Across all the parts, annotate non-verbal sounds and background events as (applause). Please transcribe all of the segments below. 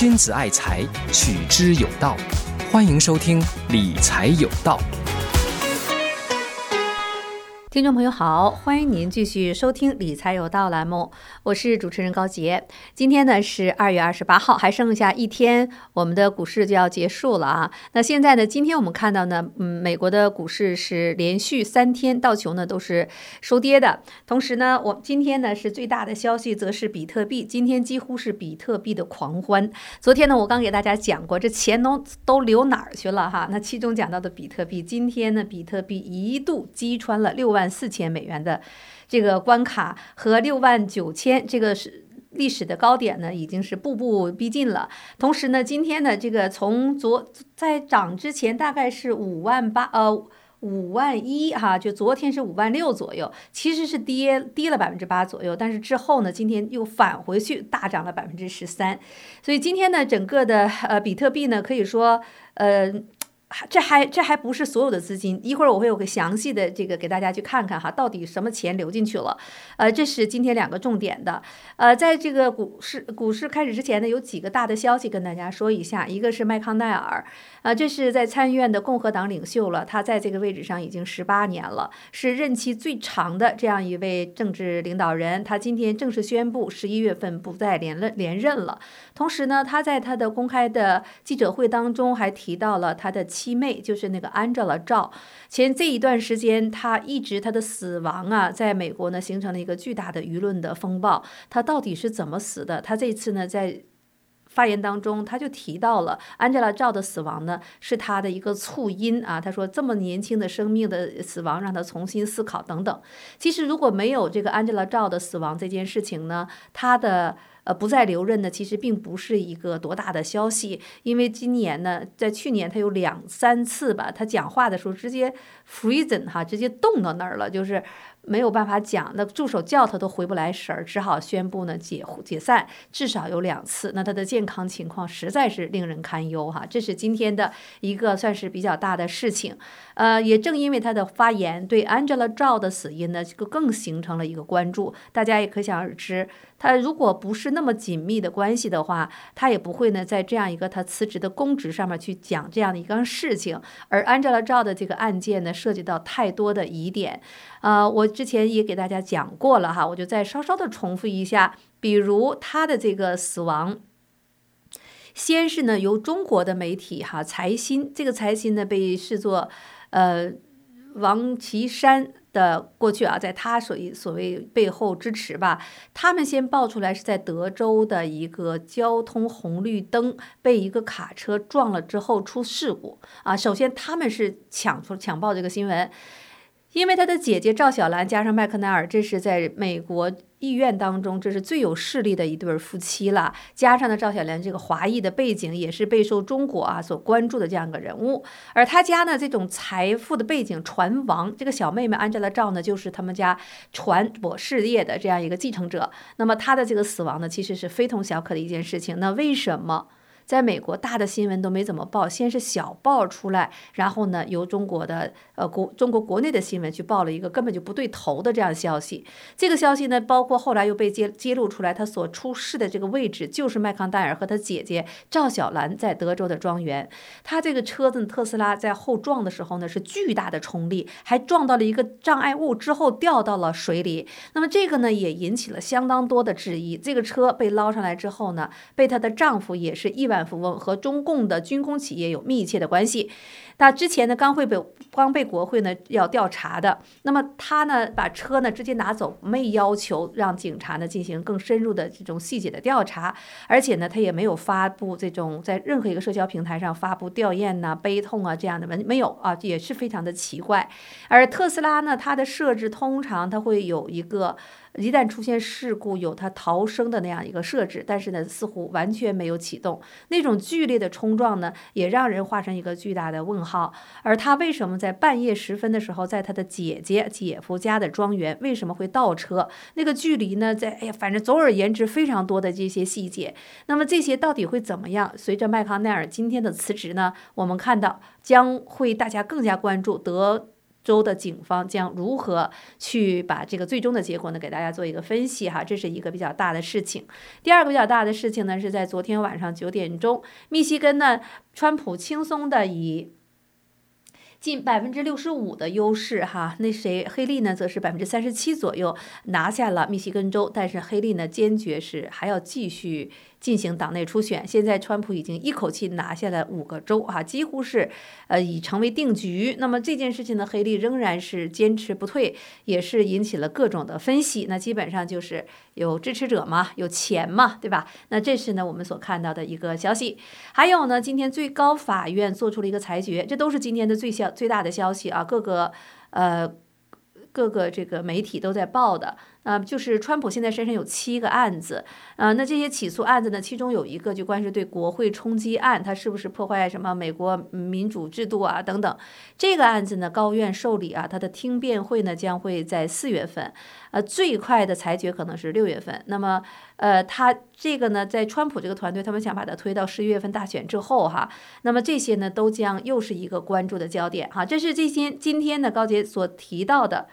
君子爱财，取之有道。欢迎收听《理财有道》。听众朋友好，欢迎您继续收听《理财有道》栏目，我是主持人高杰。今天呢是二月二十八号，还剩下一天，我们的股市就要结束了啊。那现在呢，今天我们看到呢，嗯，美国的股市是连续三天道琼呢都是收跌的。同时呢，我今天呢是最大的消息，则是比特币，今天几乎是比特币的狂欢。昨天呢，我刚给大家讲过，这钱都都流哪儿去了哈？那其中讲到的比特币，今天呢，比特币一度击穿了六万。万四千美元的这个关卡和六万九千这个是历史的高点呢，已经是步步逼近了。同时呢，今天呢这个从昨在涨之前大概是五万八呃五万一哈，就昨天是五万六左右，其实是跌跌了百分之八左右。但是之后呢，今天又返回去大涨了百分之十三，所以今天呢，整个的呃比特币呢，可以说呃。这还这还不是所有的资金，一会儿我会有个详细的这个给大家去看看哈，到底什么钱流进去了。呃，这是今天两个重点的。呃，在这个股市股市开始之前呢，有几个大的消息跟大家说一下。一个是麦康奈尔，啊，这是在参议院的共和党领袖了，他在这个位置上已经十八年了，是任期最长的这样一位政治领导人。他今天正式宣布十一月份不再连任连任了。同时呢，他在他的公开的记者会当中还提到了他的。七妹就是那个 Angela 赵，前这一段时间，他一直他的死亡啊，在美国呢形成了一个巨大的舆论的风暴。他到底是怎么死的？他这次呢在发言当中，他就提到了 Angela 赵的死亡呢是他的一个促因啊。他说这么年轻的生命的死亡，让他重新思考等等。其实如果没有这个 Angela 赵的死亡这件事情呢，他的。呃，不再留任呢，其实并不是一个多大的消息，因为今年呢，在去年他有两三次吧，他讲话的时候直接 freezing 哈，直接冻到那儿了，就是。没有办法讲，那助手叫他都回不来神儿，只好宣布呢解解散，至少有两次。那他的健康情况实在是令人堪忧哈，这是今天的一个算是比较大的事情。呃，也正因为他的发言，对 Angela Zhao 的死因呢，就更形成了一个关注。大家也可想而知，他如果不是那么紧密的关系的话，他也不会呢在这样一个他辞职的公职上面去讲这样的一个事情。而 Angela Zhao 的这个案件呢，涉及到太多的疑点，呃，我。之前也给大家讲过了哈，我就再稍稍的重复一下。比如他的这个死亡，先是呢由中国的媒体哈财新，这个财新呢被视作呃王岐山的过去啊，在他所所谓背后支持吧，他们先爆出来是在德州的一个交通红绿灯被一个卡车撞了之后出事故啊。首先他们是抢出抢报这个新闻。因为他的姐姐赵小兰加上麦克奈尔，这是在美国议院当中，这是最有势力的一对夫妻了。加上呢，赵小兰这个华裔的背景，也是备受中国啊所关注的这样一个人物。而他家呢，这种财富的背景，船王这个小妹妹安吉拉赵呢，就是他们家船舶事业的这样一个继承者。那么他的这个死亡呢，其实是非同小可的一件事情。那为什么？在美国，大的新闻都没怎么报，先是小报出来，然后呢，由中国的呃国中国国内的新闻去报了一个根本就不对头的这样消息。这个消息呢，包括后来又被揭揭露出来，他所出事的这个位置就是麦康戴尔和他姐姐赵小兰在德州的庄园。他这个车子特斯拉在后撞的时候呢，是巨大的冲力，还撞到了一个障碍物之后掉到了水里。那么这个呢，也引起了相当多的质疑。这个车被捞上来之后呢，被她的丈夫也是意外富翁和中共的军工企业有密切的关系。那之前呢，刚会被刚被国会呢要调查的。那么他呢，把车呢直接拿走，没要求让警察呢进行更深入的这种细节的调查。而且呢，他也没有发布这种在任何一个社交平台上发布吊唁呐、悲痛啊这样的文，没有啊，也是非常的奇怪。而特斯拉呢，它的设置通常它会有一个。一旦出现事故，有它逃生的那样一个设置，但是呢，似乎完全没有启动。那种剧烈的冲撞呢，也让人画上一个巨大的问号。而他为什么在半夜时分的时候，在他的姐姐、姐夫家的庄园为什么会倒车？那个距离呢，在哎呀，反正总而言之，非常多的这些细节。那么这些到底会怎么样？随着麦康奈尔今天的辞职呢，我们看到将会大家更加关注德。州的警方将如何去把这个最终的结果呢，给大家做一个分析哈，这是一个比较大的事情。第二个比较大的事情呢，是在昨天晚上九点钟，密西根呢，川普轻松的以。近百分之六十五的优势哈，那谁黑利呢，则是百分之三十七左右拿下了密西根州，但是黑利呢，坚决是还要继续。进行党内初选，现在川普已经一口气拿下了五个州，哈，几乎是，呃，已成为定局。那么这件事情呢，黑利仍然是坚持不退，也是引起了各种的分析。那基本上就是有支持者嘛，有钱嘛，对吧？那这是呢我们所看到的一个消息。还有呢，今天最高法院做出了一个裁决，这都是今天的最消最大的消息啊，各个，呃。各个这个媒体都在报的，呃，就是川普现在身上有七个案子，呃，那这些起诉案子呢，其中有一个就关于对国会冲击案，它是不是破坏什么美国民主制度啊等等，这个案子呢，高院受理啊，它的听辩会呢将会在四月份。呃，最快的裁决可能是六月份。那么，呃，他这个呢，在川普这个团队，他们想把它推到十一月份大选之后哈。那么这些呢，都将又是一个关注的焦点哈。这是这些今天的高杰所提到的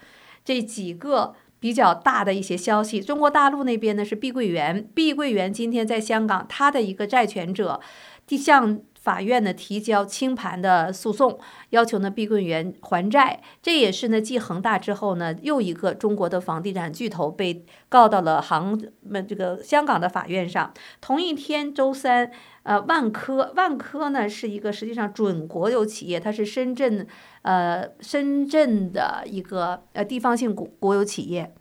这几个比较大的一些消息。中国大陆那边呢是碧桂园，碧桂园今天在香港，它的一个债权者地向。法院呢提交清盘的诉讼，要求呢碧桂园还债。这也是呢继恒大之后呢又一个中国的房地产巨头被告到了杭们这个香港的法院上。同一天，周三，呃，万科，万科呢是一个实际上准国有企业，它是深圳，呃，深圳的一个呃地方性国国有企业。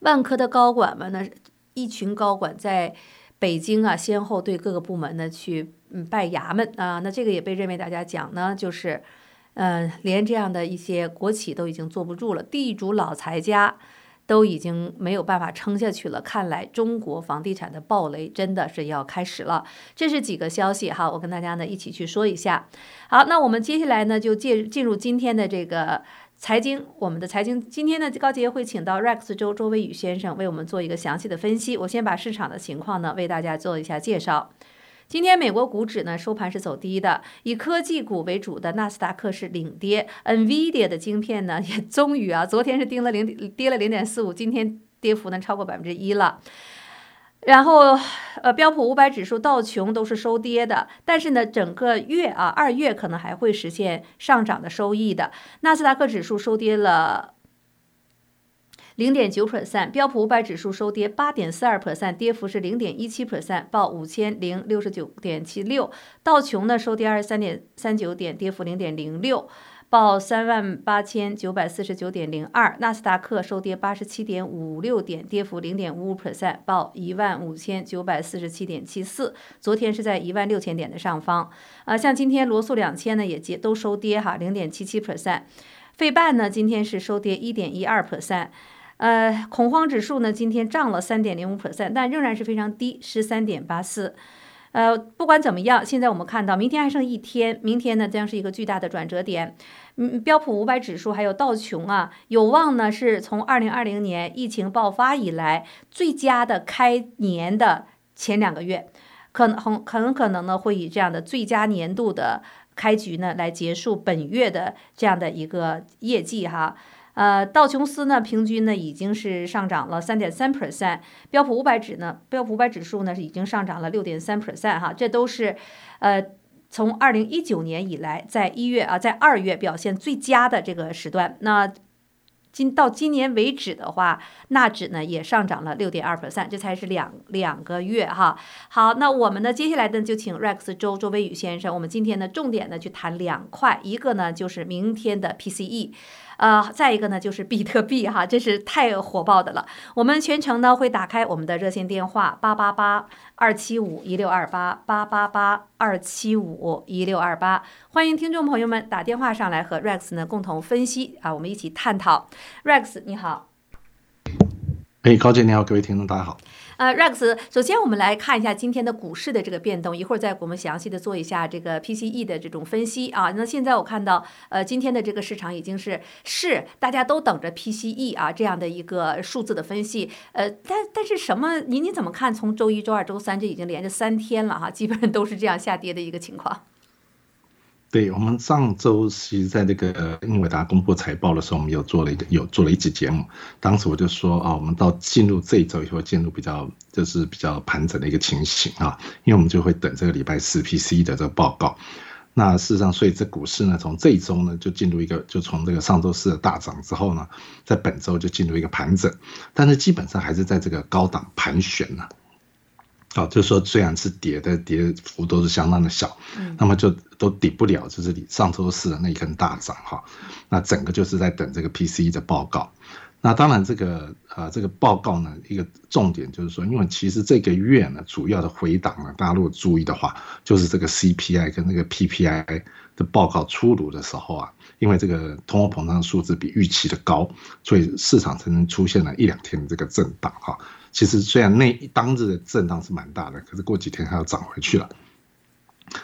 万科的高管们呢，一群高管在北京啊，先后对各个部门呢去。嗯，拜衙门啊，那这个也被认为大家讲呢，就是，嗯，连这样的一些国企都已经坐不住了，地主老财家都已经没有办法撑下去了。看来中国房地产的暴雷真的是要开始了。这是几个消息哈，我跟大家呢一起去说一下。好，那我们接下来呢就介进入今天的这个财经，我们的财经今天呢高杰会请到 Rex 周周威宇先生为我们做一个详细的分析。我先把市场的情况呢为大家做一下介绍。今天美国股指呢收盘是走低的，以科技股为主的纳斯达克是领跌，NVIDIA 的晶片呢也终于啊，(laughs) 昨天是跌了零跌了零点四五，今天跌幅呢超过百分之一了。然后呃标普五百指数、道琼都是收跌的，但是呢整个月啊二月可能还会实现上涨的收益的。纳斯达克指数收跌了。零点九 percent，标普五百指数收跌八点四二 percent，跌幅是零点一七 percent，报五千零六十九点七六。道琼呢收跌二十三点三九点，跌幅零点零六，报三万八千九百四十九点零二。纳斯达克收跌八十七点五六点，跌幅零点五五 percent，报一万五千九百四十七点七四。昨天是在一万六千点的上方。啊，像今天罗素两千呢也接都收跌哈，零点七七 percent。费半呢今天是收跌一点一二 percent。呃，恐慌指数呢，今天涨了三点零五 percent，但仍然是非常低，十三点八四。呃，不管怎么样，现在我们看到，明天还剩一天，明天呢将是一个巨大的转折点。嗯，标普五百指数还有道琼啊，有望呢是从二零二零年疫情爆发以来最佳的开年的前两个月，可能很很可能呢会以这样的最佳年度的开局呢来结束本月的这样的一个业绩哈。呃，道琼斯呢，平均呢已经是上涨了三点三 percent，标普五百指呢，标普五百指数呢是已经上涨了六点三 percent 哈，这都是呃从二零一九年以来，在一月啊，在二月表现最佳的这个时段。那今到今年为止的话，纳指呢也上涨了六点二 percent，这才是两两个月哈。好，那我们呢接下来呢就请 Rex 周周威宇先生，我们今天呢重点呢去谈两块，一个呢就是明天的 PCE。呃，再一个呢，就是比特币哈，真是太火爆的了。我们全程呢会打开我们的热线电话八八八二七五一六二八八八八二七五一六二八，欢迎听众朋友们打电话上来和 Rex 呢共同分析啊，我们一起探讨。Rex 你好，哎，高姐你好，各位听众大家好。呃，Rex，首先我们来看一下今天的股市的这个变动，一会儿再给我们详细的做一下这个 PCE 的这种分析啊。那现在我看到，呃，今天的这个市场已经是是大家都等着 PCE 啊这样的一个数字的分析。呃，但但是什么？您您怎么看？从周一、周二、周三，这已经连着三天了哈，基本上都是这样下跌的一个情况。对我们上周其实在那个英伟达公布财报的时候，我们有做了一个有做了一期节目。当时我就说啊，我们到进入这一周以后，进入比较就是比较盘整的一个情形啊，因为我们就会等这个礼拜四 PC 的这个报告。那事实上，所以这股市呢，从这一周呢就进入一个，就从这个上周四的大涨之后呢，在本周就进入一个盘整，但是基本上还是在这个高档盘旋呢。啊，就是说，虽然是跌的，跌幅都是相当的小，那么就都抵不了，就是你上周四的那一根大涨哈。那整个就是在等这个 PCE 的报告。那当然，这个呃，这个报告呢，一个重点就是说，因为其实这个月呢，主要的回档呢，大家如果注意的话，就是这个 CPI 跟那个 PPI 的报告出炉的时候啊，因为这个通货膨胀数字比预期的高，所以市场才能出现了一两天的这个震荡哈。其实虽然那一当日的震荡是蛮大的，可是过几天它又涨回去了。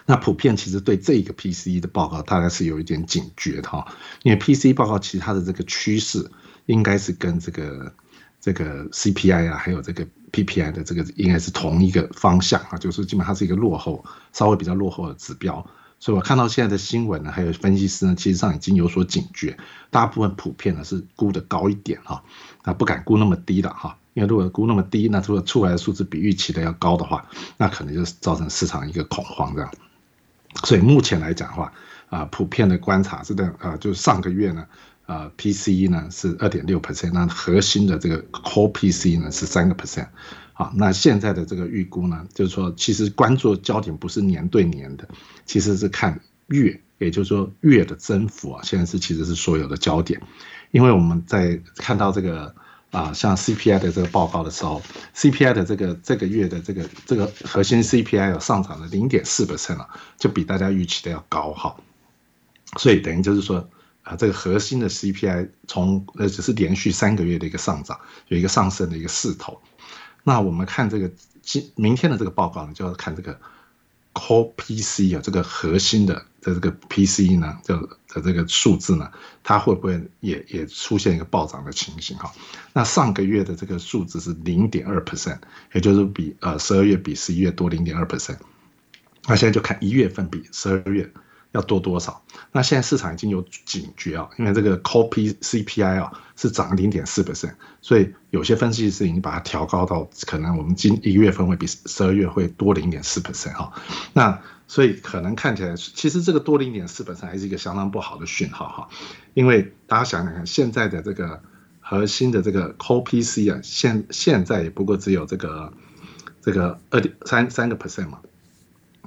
那普遍其实对这个 PCE 的报告，大概是有一点警觉的哈，因为 PCE 报告其实它的这个趋势应该是跟这个这个 CPI 啊，还有这个 PPI 的这个应该是同一个方向啊，就是基本上是一个落后，稍微比较落后的指标。所以我看到现在的新闻呢，还有分析师呢，其实上已经有所警觉，大部分普遍呢是估的高一点哈，啊不敢估那么低了哈。因为如果估那么低，那如果出来的数字比预期的要高的话，那可能就是造成市场一个恐慌这样。所以目前来讲的话，啊，普遍的观察是的，啊，就是上个月呢，啊，PCE 呢是二点六 percent，那核心的这个 Core PCE 呢是三个 percent，好，那现在的这个预估呢，就是说其实关注焦点不是年对年的，其实是看月，也就是说月的增幅啊，现在是其实是所有的焦点，因为我们在看到这个。啊，像 CPI 的这个报告的时候，CPI 的这个这个月的这个这个核心 CPI 有上涨了零点四 percent 了，就比大家预期的要高哈。所以等于就是说，啊，这个核心的 CPI 从呃只是连续三个月的一个上涨，有一个上升的一个势头。那我们看这个今明天的这个报告呢，就要看这个。Core PC 啊，这个核心的的这个 PC 呢，就的这个数字呢，它会不会也也出现一个暴涨的情形哈？那上个月的这个数字是零点二 percent，也就是比呃十二月比十一月多零点二 percent，那现在就看一月份比十二月。要多多少？那现在市场已经有警觉啊，因为这个 Core P CPI 啊是涨零点四 percent，所以有些分析师已经把它调高到可能我们今一月份会比十二月会多零点四 percent 哈。那所以可能看起来，其实这个多零点四 percent 还是一个相当不好的讯号哈，因为大家想想看，现在的这个核心的这个 Core PC 啊，现现在也不过只有这个这个二点三三个 percent 嘛，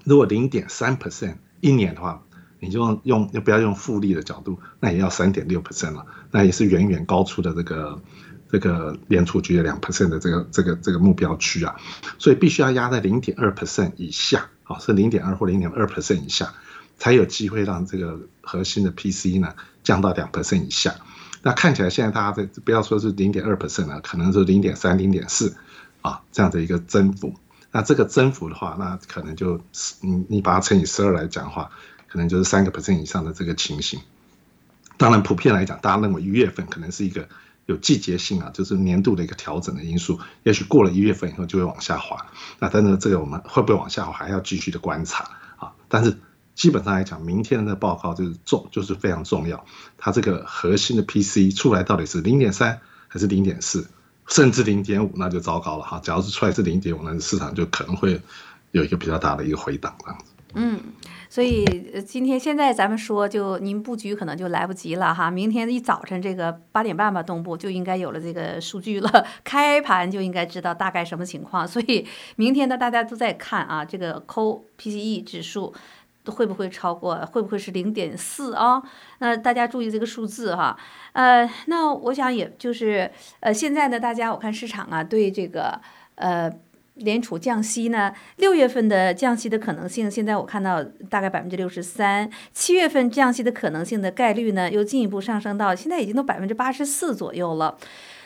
如果零点三 percent 一年的话。你就用，要不要用复利的角度，那也要三点六 percent 了，那也是远远高出的这个这个联储局的两 percent 的这个这个这个目标区啊，所以必须要压在零点二 percent 以下，啊，是零点二或零点二 percent 以下，才有机会让这个核心的 PC 呢降到两 percent 以下。那看起来现在大家在不要说是零点二 percent 了，可能是零点三、零点四啊这样的一个增幅。那这个增幅的话，那可能就你你把它乘以十二来讲的话。可能就是三个 percent 以上的这个情形，当然普遍来讲，大家认为一月份可能是一个有季节性啊，就是年度的一个调整的因素，也许过了一月份以后就会往下滑。那但是这个我们会不会往下滑，还要继续的观察啊。但是基本上来讲，明天的报告就是重，就是非常重要。它这个核心的 PC 出来到底是零点三还是零点四，甚至零点五，那就糟糕了哈。假如是出来是零点五，那市场就可能会有一个比较大的一个回档这样子。嗯。所以今天现在咱们说，就您布局可能就来不及了哈。明天一早晨这个八点半吧，东部就应该有了这个数据了，开盘就应该知道大概什么情况。所以明天呢，大家都在看啊，这个 Co PCE 指数会不会超过，会不会是零点四啊？那大家注意这个数字哈。呃，那我想也就是呃，现在呢，大家我看市场啊，对这个呃。联储降息呢？六月份的降息的可能性，现在我看到大概百分之六十三。七月份降息的可能性的概率呢，又进一步上升到现在已经都百分之八十四左右了。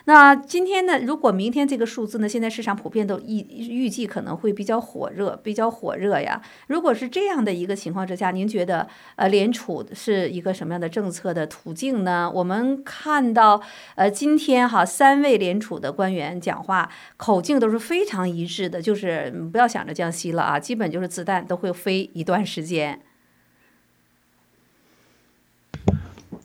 那今天呢？如果明天这个数字呢？现在市场普遍都预预计可能会比较火热，比较火热呀。如果是这样的一个情况之下，您觉得呃联储是一个什么样的政策的途径呢？我们看到呃今天哈三位联储的官员讲话口径都是非常一致的，就是不要想着降息了啊，基本就是子弹都会飞一段时间。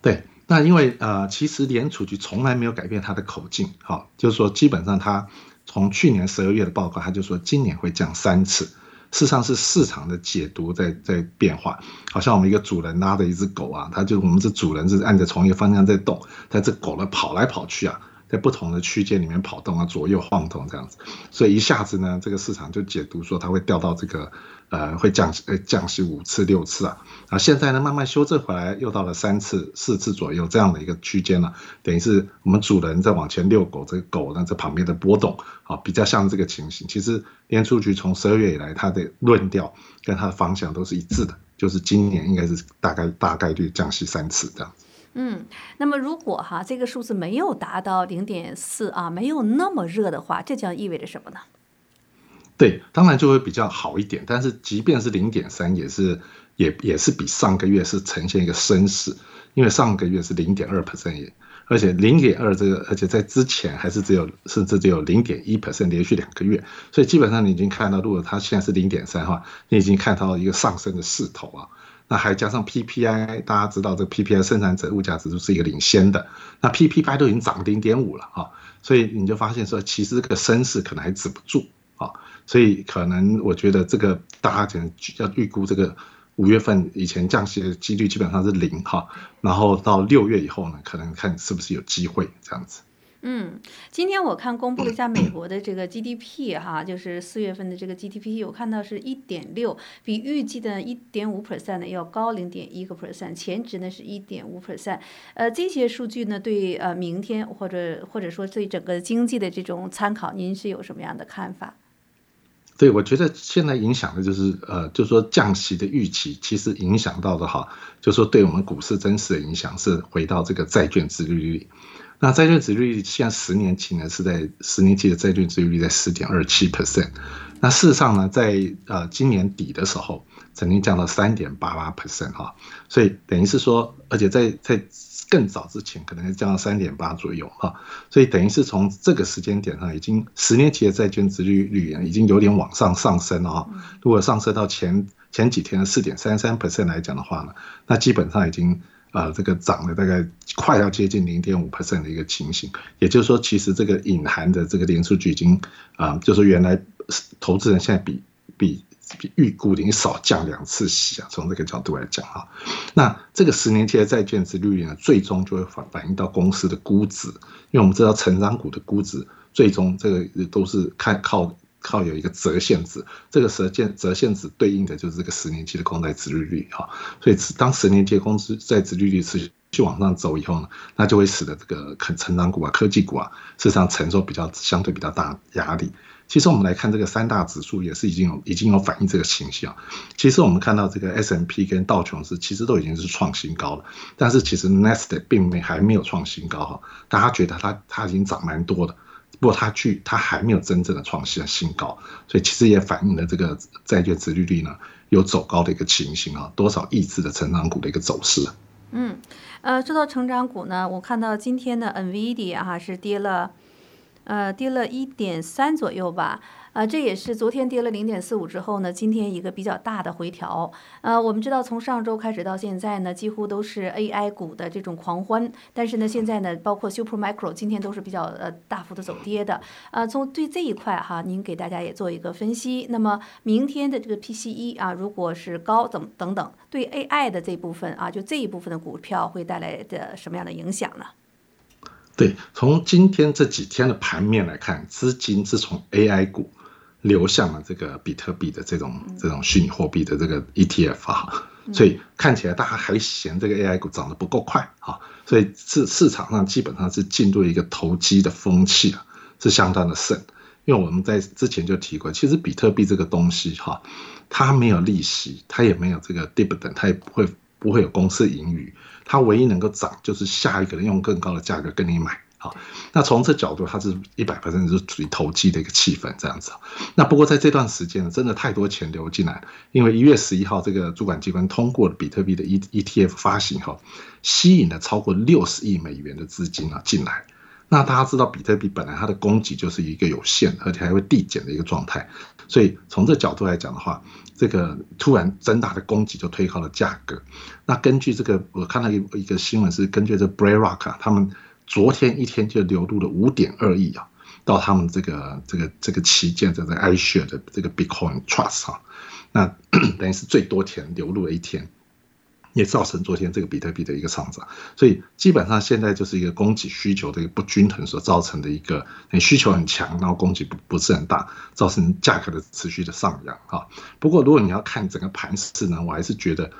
对，那因为呃，其实联储局从来没有改变它的口径，好，就是说基本上它从去年十二月的报告，它就说今年会降三次。事实上是市场的解读在在变化，好像我们一个主人拉着一只狗啊，它就我们这主人是按着同一个方向在动，但这狗呢跑来跑去啊。在不同的区间里面跑动啊，左右晃动这样子，所以一下子呢，这个市场就解读说它会掉到这个呃会降呃降息五次六次啊，啊现在呢慢慢修正回来，又到了三次四次左右这样的一个区间了，等于是我们主人在往前遛狗，这个狗呢在旁边的波动啊，比较像这个情形。其实联储局从十二月以来，它的论调跟它的方向都是一致的，就是今年应该是大概大概率降息三次这样子。嗯，那么如果哈这个数字没有达到零点四啊，没有那么热的话，这将意味着什么呢？对，当然就会比较好一点。但是即便是零点三，也是也也是比上个月是呈现一个升势，因为上个月是零点二 percent，而且零点二这个，而且在之前还是只有甚至只有零点一 percent，连续两个月，所以基本上你已经看到，如果它现在是零点三的话，你已经看到一个上升的势头啊。那还加上 PPI，大家知道这个 PPI 生产者物价指数是一个领先的，那 PPI 都已经涨零点五了哈，所以你就发现说，其实这个升势可能还止不住啊，所以可能我觉得这个大家可能要预估这个五月份以前降息的几率基本上是零哈，然后到六月以后呢，可能看是不是有机会这样子。嗯，今天我看公布了一下美国的这个 GDP 哈，就是四月份的这个 GDP，我看到是一点六，比预计的一点五 percent 呢要高零点一个 percent，前值呢是一点五 percent。呃，这些数据呢对呃明天或者或者说对整个经济的这种参考，您是有什么样的看法？对，我觉得现在影响的就是呃，就是说降息的预期，其实影响到的哈，就是说对我们股市真实的影响是回到这个债券利率。那债券值率现在十年期呢是在十年期的债券值率在四点二七 percent，那事实上呢，在呃今年底的时候曾经降到三点八八 percent 哈，所以等于是说，而且在在更早之前可能降到三点八左右哈，所以等于是从这个时间点上，已经十年期的债券值率率已经有点往上上升了哈，如果上升到前前几天的四点三三 percent 来讲的话呢，那基本上已经。啊，这个涨了大概快要接近零点五 percent 的一个情形，也就是说，其实这个隐含的这个连数据已经啊，就是原来投资人现在比比比预估已经少降两次息啊，从这个角度来讲啊，那这个十年期的债券值率呢，最终就会反反映到公司的估值，因为我们知道成长股的估值最终这个都是看靠。靠有一个折现值，这个折现折现值对应的就是这个十年期的公债殖利率哈，所以当十年期的公司在殖利率持续往上走以后呢，那就会使得这个可成长股啊、科技股啊，事实上承受比较相对比较大压力。其实我们来看这个三大指数也是已经有已经有反映这个情形啊。其实我们看到这个 S M P 跟道琼斯其实都已经是创新高了，但是其实 n e s t 并没还没有创新高哈，大家觉得它它已经涨蛮多的。不过它去，它还没有真正的创新新高，所以其实也反映了这个债券殖利率呢有走高的一个情形啊，多少抑制的成长股的一个走势。嗯，呃，说到成长股呢，我看到今天的 NVIDIA 哈是跌了，呃，跌了一点三左右吧。啊，这也是昨天跌了零点四五之后呢，今天一个比较大的回调。呃，我们知道从上周开始到现在呢，几乎都是 AI 股的这种狂欢。但是呢，现在呢，包括 Supermicro 今天都是比较呃大幅的走跌的。呃，从对这一块哈，您给大家也做一个分析。那么明天的这个 PCE 啊，如果是高怎等等，对 AI 的这部分啊，就这一部分的股票会带来的什么样的影响呢？对，从今天这几天的盘面来看，资金是从 AI 股。流向了这个比特币的这种这种虚拟货币的这个 ETF 啊，所以看起来大家还嫌这个 AI 股涨得不够快啊，所以市市场上基本上是进入一个投机的风气啊，是相当的盛。因为我们在之前就提过，其实比特币这个东西哈，它没有利息，它也没有这个 dividend，它也不会不会有公司盈余，它唯一能够涨就是下一个人用更高的价格跟你买。好，那从这角度，它是一百分是属于投机的一个气氛这样子。那不过在这段时间，真的太多钱流进来，因为一月十一号这个主管机关通过了比特币的 E E T F 发行后，吸引了超过六十亿美元的资金啊进来。那大家知道，比特币本来它的供给就是一个有限，而且还会递减的一个状态，所以从这角度来讲的话，这个突然增大的供给就推高了价格。那根据这个，我看到一一个新闻是根据这 BlackRock 啊，他们昨天一天就流入了五点二亿啊，到他们这个这个这个旗舰这个 iShare 的这个 Bitcoin Trust 啊，那 (clears throat) 等于是最多钱流入了一天。也造成昨天这个比特币的一个上涨，所以基本上现在就是一个供给需求的一个不均衡所造成的一个，你需求很强，然后供给不不是很大，造成价格的持续的上扬啊。不过如果你要看整个盘势呢，我还是觉得，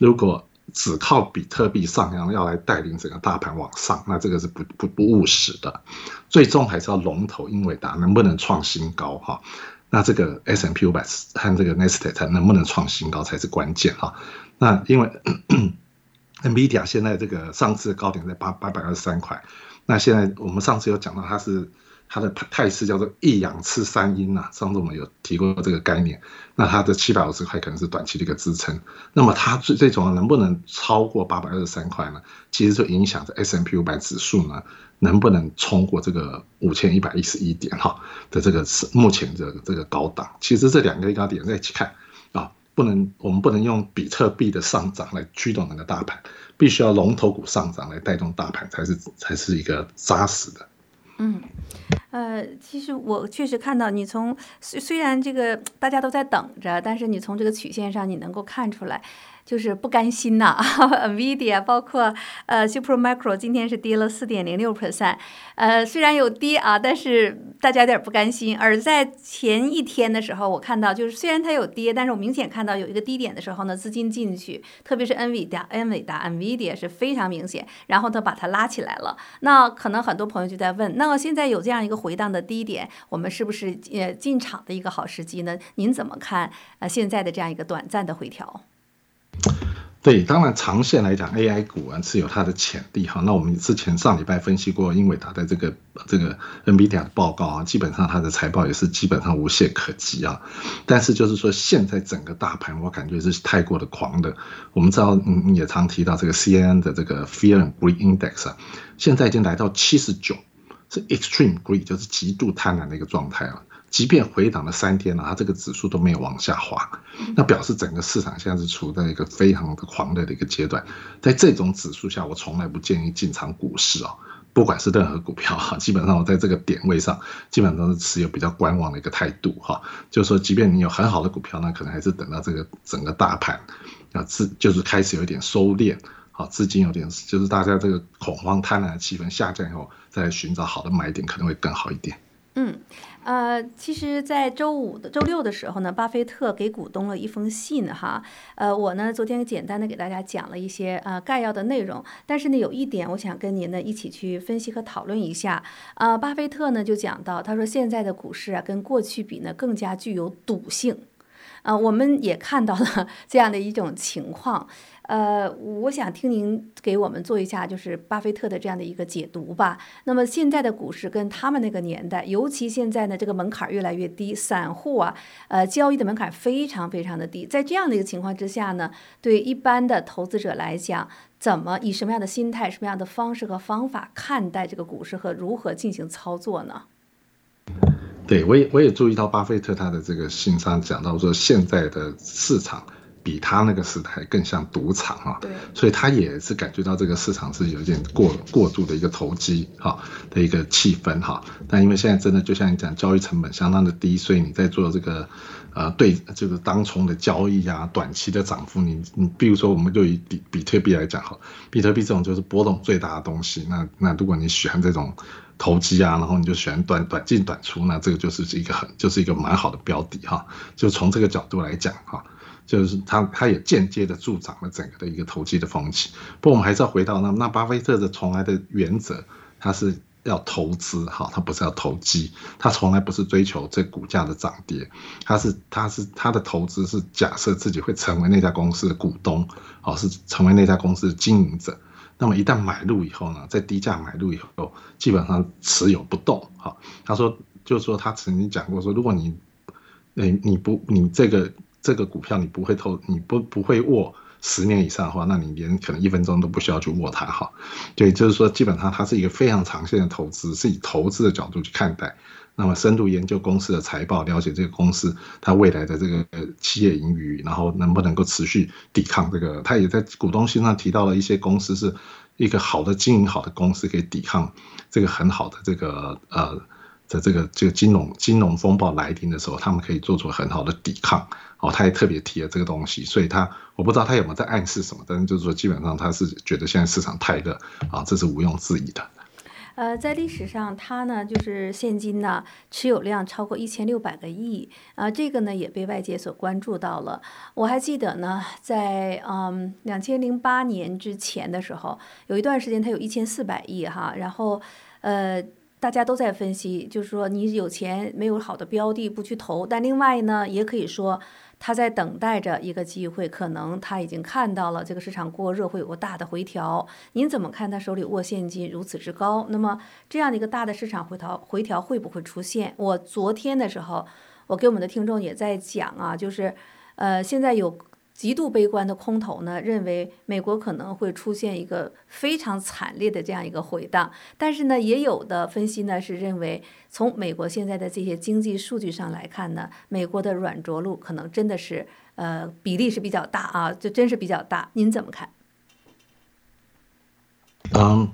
如果只靠比特币上扬要来带领整个大盘往上，那这个是不不不务实的，最终还是要龙头英伟达能不能创新高哈。那这个 S M P 五百和这个 Nasdaq 能不能创新高才是关键哈。那因为 (coughs) Nvidia 现在这个上次高点在八八百二十三块，那现在我们上次有讲到它是它的态势叫做一阳吃三阴呐，上次我们有提过这个概念。那它的七百五十块可能是短期的一个支撑，那么它这这种能不能超过八百二十三块呢？其实就影响着 S M P 五百指数呢。能不能冲过这个五千一百一十一点哈的这个是目前的这个高档？其实这两个高点在一起看啊，不能我们不能用比特币的上涨来驱动那个大盘，必须要龙头股上涨来带动大盘才是才是一个扎实的。嗯，呃，其实我确实看到你从虽虽然这个大家都在等着，但是你从这个曲线上你能够看出来。就是不甘心呐，(laughs) NVIDIA 包括呃 Supermicro 今天是跌了四点零六 percent，呃虽然有跌啊，但是大家有点不甘心。而在前一天的时候，我看到就是虽然它有跌，但是我明显看到有一个低点的时候呢，资金进去，特别是 NVIDIA、n v i d a NVIDIA 是非常明显，然后它把它拉起来了。那可能很多朋友就在问，那么现在有这样一个回荡的低点，我们是不是呃进场的一个好时机呢？您怎么看呃现在的这样一个短暂的回调？对，当然长线来讲，AI 股啊是有它的潜力哈。那我们之前上礼拜分析过英伟达的这个这个 NVIDIA 的报告啊，基本上它的财报也是基本上无懈可击啊。但是就是说，现在整个大盘我感觉是太过的狂的。我们知道，嗯，也常提到这个 CNN 的这个 Fear and Greed Index 啊，现在已经来到七十九，是 Extreme Greed，就是极度贪婪的一个状态了。即便回档了三天了，它这个指数都没有往下滑，那表示整个市场现在是处在一个非常的狂热的一个阶段。在这种指数下，我从来不建议进场股市哦，不管是任何股票哈，基本上我在这个点位上，基本上是持有比较观望的一个态度哈。就是说，即便你有很好的股票，那可能还是等到这个整个大盘啊资就是开始有一点收敛，好资金有点就是大家这个恐慌贪婪的气氛下降以后，再寻找好的买点可能会更好一点。嗯。呃，其实，在周五的周六的时候呢，巴菲特给股东了一封信哈。呃，我呢昨天简单的给大家讲了一些呃概要的内容，但是呢有一点我想跟您呢一起去分析和讨论一下。呃，巴菲特呢就讲到，他说现在的股市啊跟过去比呢更加具有赌性。呃，我们也看到了 (laughs) 这样的一种情况。呃，我想听您给我们做一下，就是巴菲特的这样的一个解读吧。那么现在的股市跟他们那个年代，尤其现在呢，这个门槛越来越低，散户啊，呃，交易的门槛非常非常的低。在这样的一个情况之下呢，对一般的投资者来讲，怎么以什么样的心态、什么样的方式和方法看待这个股市和如何进行操作呢？对，我也我也注意到巴菲特他的这个信上讲到说，现在的市场。比他那个时代更像赌场啊，对，所以他也是感觉到这个市场是有点过过度的一个投机哈的一个气氛哈。但因为现在真的就像你讲，交易成本相当的低，所以你在做这个呃对就是当冲的交易啊，短期的涨幅，你你比如说我们就以比比特币来讲哈，比特币这种就是波动最大的东西，那那如果你喜欢这种投机啊，然后你就喜欢短短进短出，那这个就是一个很就是一个蛮好的标的哈。就从这个角度来讲哈。就是他，他也间接的助长了整个的一个投机的风气。不过我们还是要回到那那巴菲特的从来的原则，他是要投资哈，他不是要投机，他从来不是追求这股价的涨跌，他是他是他的投资是假设自己会成为那家公司的股东，哦，是成为那家公司的经营者。那么一旦买入以后呢，在低价买入以后，基本上持有不动。哈，他说就是说他曾经讲过说，如果你，你你不你这个。这个股票你不会投，你不不会握十年以上的话，那你连可能一分钟都不需要去握它哈。对，就是说基本上它是一个非常长线的投资，是以投资的角度去看待。那么深度研究公司的财报，了解这个公司它未来的这个企业盈余，然后能不能够持续抵抗这个。他也在股东信上提到了一些公司是一个好的经营好的公司，可以抵抗这个很好的这个呃的这个这个金融金融风暴来临的时候，他们可以做出很好的抵抗。哦，他特别提了这个东西，所以他我不知道他有没有在暗示什么，但是就是说基本上他是觉得现在市场太热啊，这是毋庸置疑的。呃，在历史上，它呢就是现金呢持有量超过一千六百个亿啊，这个呢也被外界所关注到了。我还记得呢，在嗯两千零八年之前的时候，有一段时间它有一千四百亿哈，然后呃大家都在分析，就是说你有钱没有好的标的不去投，但另外呢也可以说。他在等待着一个机会，可能他已经看到了这个市场过热会有个大的回调。您怎么看他手里握现金如此之高？那么这样的一个大的市场回调，回调会不会出现？我昨天的时候，我给我们的听众也在讲啊，就是，呃，现在有。极度悲观的空头呢，认为美国可能会出现一个非常惨烈的这样一个回荡，但是呢，也有的分析呢是认为，从美国现在的这些经济数据上来看呢，美国的软着陆可能真的是呃比例是比较大啊，就真是比较大。您怎么看？嗯。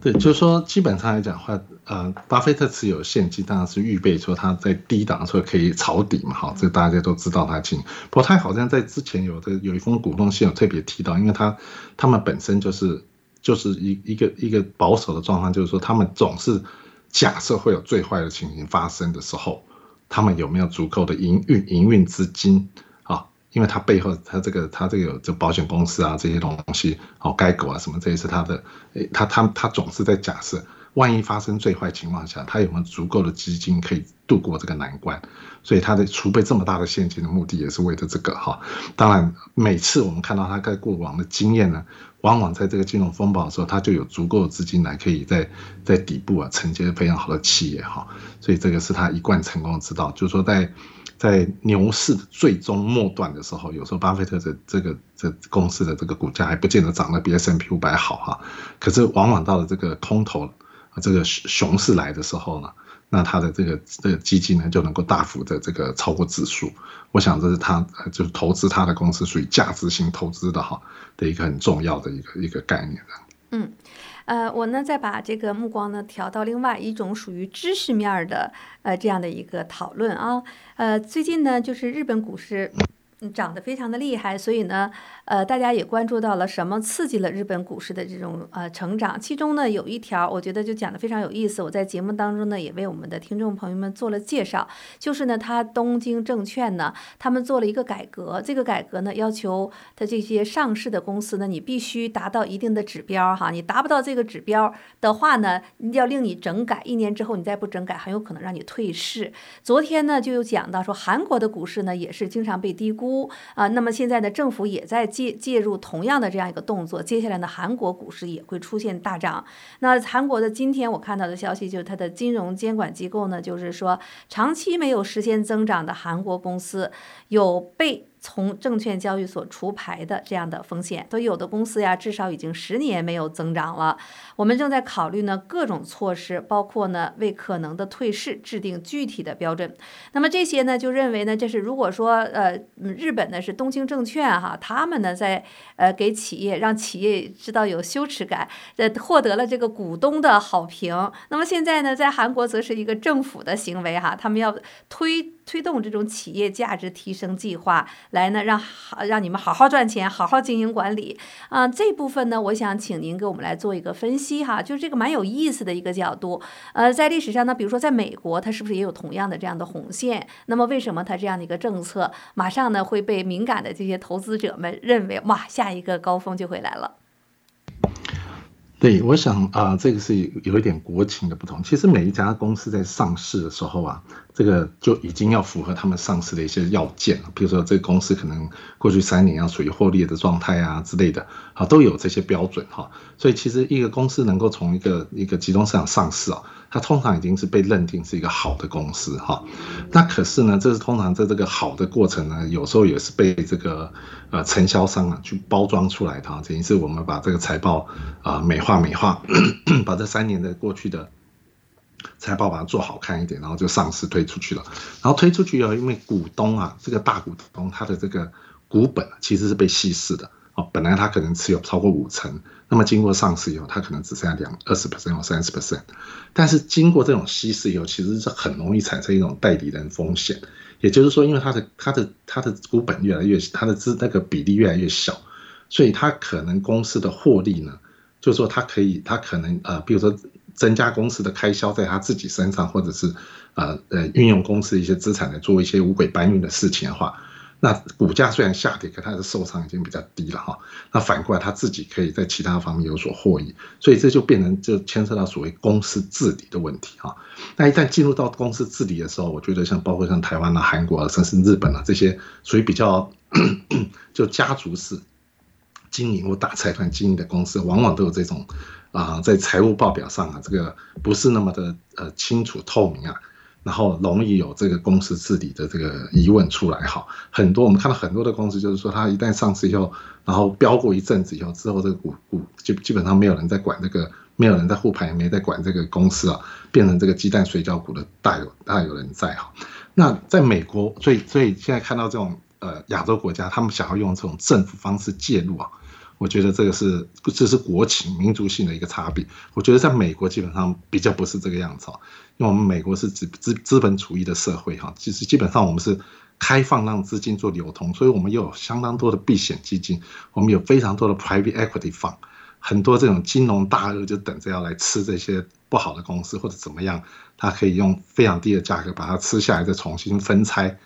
对，就是说，基本上来讲话，呃，巴菲特持有现金，当然是预备说他在低档的时候可以抄底嘛，哈，这大家都知道他情。不过他好像在之前有的有一封股东信有特别提到，因为他他们本身就是就是一一个一个保守的状况，就是说他们总是假设会有最坏的情形发生的时候，他们有没有足够的营运营运资金？因为他背后，他这个他这个有这保险公司啊，这些东西，哦，该狗啊什么，这也是他的，诶他他他总是在假设，万一发生最坏情况下，他有没有足够的基金可以度过这个难关？所以他的储备这么大的现金的目的也是为了这个哈。当然，每次我们看到他在过往的经验呢，往往在这个金融风暴的时候，他就有足够的资金来可以在在底部啊承接非常好的企业哈。所以这个是他一贯成功之道，就是说在。在牛市的最终末段的时候，有时候巴菲特的这个这公司的这个股价还不见得涨得比 S M P 五百好哈，可是往往到了这个空头这个熊市来的时候呢，那他的这个这个基金呢就能够大幅的这个超过指数。我想这是他就是投资他的公司属于价值型投资的哈的一个很重要的一个一个概念嗯。呃，我呢再把这个目光呢调到另外一种属于知识面的呃这样的一个讨论啊，呃，最近呢就是日本股市。涨得非常的厉害，所以呢，呃，大家也关注到了什么刺激了日本股市的这种呃成长。其中呢，有一条我觉得就讲得非常有意思，我在节目当中呢也为我们的听众朋友们做了介绍，就是呢，他东京证券呢，他们做了一个改革，这个改革呢要求他这些上市的公司呢，你必须达到一定的指标哈，你达不到这个指标的话呢，要令你整改，一年之后你再不整改，很有可能让你退市。昨天呢就有讲到说，韩国的股市呢也是经常被低估。啊，那么现在呢，政府也在介介入同样的这样一个动作。接下来呢，韩国股市也会出现大涨。那韩国的今天我看到的消息就是，它的金融监管机构呢，就是说长期没有实现增长的韩国公司有被。从证券交易所除牌的这样的风险，都有的公司呀，至少已经十年没有增长了。我们正在考虑呢各种措施，包括呢为可能的退市制定具体的标准。那么这些呢，就认为呢，这是如果说呃日本呢是东京证券哈，他们呢在呃给企业让企业知道有羞耻感，呃获得了这个股东的好评。那么现在呢，在韩国则是一个政府的行为哈，他们要推。推动这种企业价值提升计划，来呢让好让你们好好赚钱，好好经营管理啊这部分呢，我想请您给我们来做一个分析哈，就是这个蛮有意思的一个角度。呃，在历史上呢，比如说在美国，它是不是也有同样的这样的红线？那么为什么它这样的一个政策，马上呢会被敏感的这些投资者们认为哇，下一个高峰就会来了？对，我想啊，这个是有一点国情的不同。其实每一家公司在上市的时候啊。这个就已经要符合他们上市的一些要件了，比如说这个公司可能过去三年要处于获利的状态啊之类的，啊都有这些标准哈。所以其实一个公司能够从一个一个集中市场上市啊，它通常已经是被认定是一个好的公司哈。那可是呢，这是通常在这个好的过程呢，有时候也是被这个呃承销商啊去包装出来的哈。等于是我们把这个财报啊美化美化，(coughs) 把这三年的过去的。财报把它做好看一点，然后就上市推出去了。然后推出去以后，因为股东啊，这个大股东他的这个股本其实是被稀释的哦，本来他可能持有超过五成，那么经过上市以后，他可能只剩下两二十 percent 或三十 percent。但是经过这种稀释以后，其实是很容易产生一种代理人风险。也就是说，因为他的他的他的股本越来越，他的资那个比例越来越小，所以他可能公司的获利呢，就是说他可以他可能呃，比如说。增加公司的开销在他自己身上，或者是呃呃运用公司一些资产来做一些五鬼搬运的事情的话，那股价虽然下跌，可它的受伤已经比较低了哈。那反过来他自己可以在其他方面有所获益，所以这就变成就牵涉到所谓公司治理的问题哈。那一旦进入到公司治理的时候，我觉得像包括像台湾啊、韩国啊，甚至日本啊这些属于比较 (clears throat) 就家族式经营或大财团经营的公司，往往都有这种。啊，在财务报表上啊，这个不是那么的呃清楚透明啊，然后容易有这个公司治理的这个疑问出来哈。很多我们看到很多的公司，就是说它一旦上市以后，然后飙过一阵子以后，之后这个股股就基本上没有人在管这个，没有人在护盘，也没在管这个公司啊，变成这个鸡蛋水饺股的大有大有人在哈。那在美国，所以所以现在看到这种呃亚洲国家，他们想要用这种政府方式介入啊。我觉得这个是这是国情民族性的一个差别。我觉得在美国基本上比较不是这个样子，因为我们美国是资资资本主义的社会哈，其实基本上我们是开放让资金做流通，所以我们有相当多的避险基金，我们有非常多的 private equity fund，很多这种金融大鳄就等着要来吃这些不好的公司或者怎么样，它可以用非常低的价格把它吃下来，再重新分拆。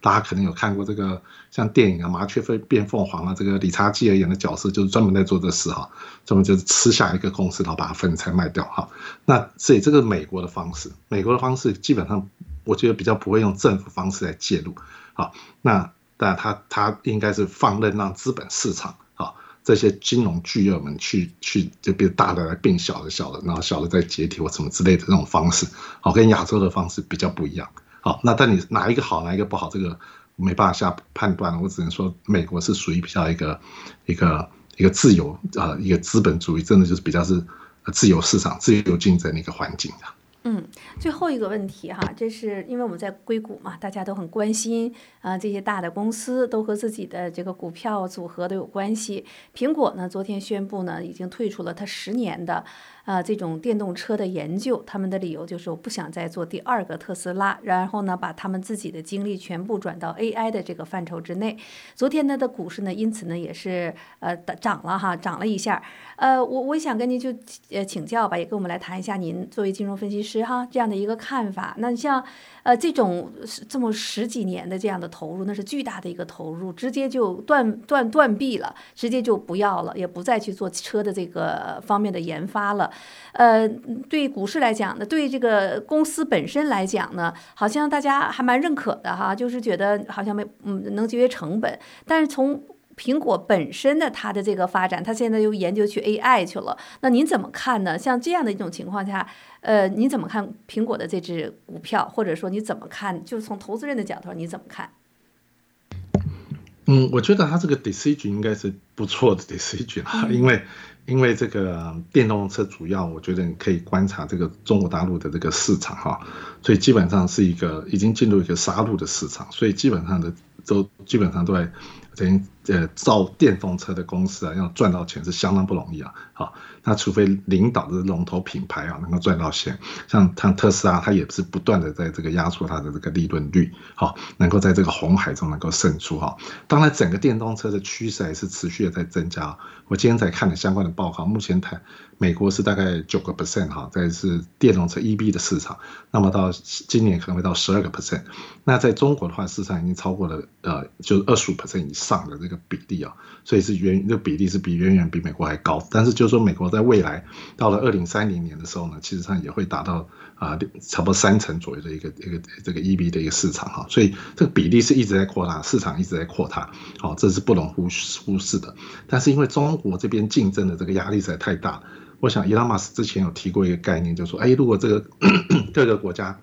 大家可能有看过这个像电影啊《麻雀变凤凰》啊，这个理查基尔演的角色就是专门在做这事哈，专门就是吃下一个公司，然后把它分拆卖掉哈。那所以这个美国的方式，美国的方式基本上我觉得比较不会用政府方式来介入，好，那但他他应该是放任让资本市场啊这些金融巨鳄们去去就比如大的来变小的，小的然后小的再解体或什么之类的这种方式，好，跟亚洲的方式比较不一样。好，那但你哪一个好，哪一个不好，这个没办法下判断。我只能说，美国是属于比较一个一个一个自由啊，一个资本主义，真的就是比较是自由市场、自由竞争的一个环境啊。嗯，最后一个问题哈，这是因为我们在硅谷嘛，大家都很关心啊，这些大的公司都和自己的这个股票组合都有关系。苹果呢，昨天宣布呢，已经退出了它十年的。啊，这种电动车的研究，他们的理由就是我不想再做第二个特斯拉，然后呢，把他们自己的精力全部转到 AI 的这个范畴之内。昨天呢的股市呢，因此呢也是呃涨了哈，涨了一下。呃，我我想跟您就呃请教吧，也跟我们来谈一下您作为金融分析师哈这样的一个看法。那像呃这种这么十几年的这样的投入，那是巨大的一个投入，直接就断断断臂了，直接就不要了，也不再去做车的这个方面的研发了。呃，对股市来讲呢，对这个公司本身来讲呢，好像大家还蛮认可的哈，就是觉得好像没嗯能节约成本。但是从苹果本身的它的这个发展，它现在又研究去 AI 去了，那您怎么看呢？像这样的一种情况下，呃，你怎么看苹果的这只股票，或者说你怎么看？就是从投资人的角度，你怎么看？嗯，我觉得它这个 decision 应该是不错的 decision 啊，因为。因为这个电动车主要，我觉得你可以观察这个中国大陆的这个市场哈，所以基本上是一个已经进入一个杀戮的市场，所以基本上的都基本上都在等于呃造电动车的公司啊，要赚到钱是相当不容易啊，好。那除非领导的龙头品牌啊能够赚到钱，像像特斯拉，它也是不断的在这个压缩它的这个利润率，好，能够在这个红海中能够胜出哈。当然，整个电动车的趋势还是持续的在增加。我今天才看了相关的报告，目前台美国是大概九个 percent 哈，在是电动车 EB 的市场，那么到今年可能会到十二个 percent。那在中国的话，市场已经超过了呃，就是二十五 percent 以上上的这个比例啊，所以是远这比例是比远远比美国还高。但是就是说美国。在未来到了二零三零年的时候呢，其实上也会达到啊差不多三成左右的一个一个这个 EV 的一个市场哈，所以这个比例是一直在扩大，市场一直在扩大，好，这是不容忽忽视的。但是因为中国这边竞争的这个压力实在太大，我想伊拉马斯之前有提过一个概念，就说哎，如果这个 (coughs) 各个国家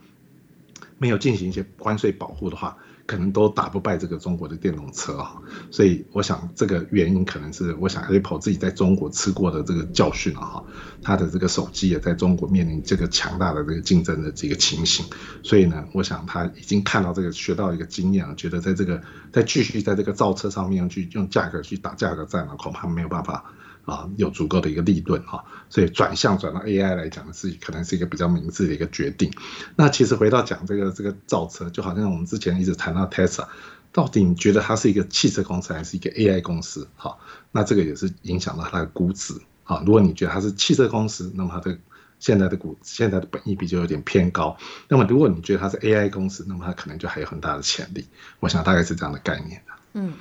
没有进行一些关税保护的话。可能都打不败这个中国的电动车啊，所以我想这个原因可能是我想 Apple 自己在中国吃过的这个教训了哈，它的这个手机也在中国面临这个强大的这个竞争的这个情形，所以呢，我想他已经看到这个学到一个经验了，觉得在这个再继续在这个造车上面去用价格去打价格战了，恐怕没有办法。啊，有足够的一个利润哈，所以转向转到 AI 来讲是可能是一个比较明智的一个决定。那其实回到讲这个这个造车，就好像我们之前一直谈到 Tesla，到底你觉得它是一个汽车公司还是一个 AI 公司？哈，那这个也是影响到它的估值啊。如果你觉得它是汽车公司，那么它的现在的股现在的本益比就有点偏高。那么如果你觉得它是 AI 公司，那么它可能就还有很大的潜力。我想大概是这样的概念嗯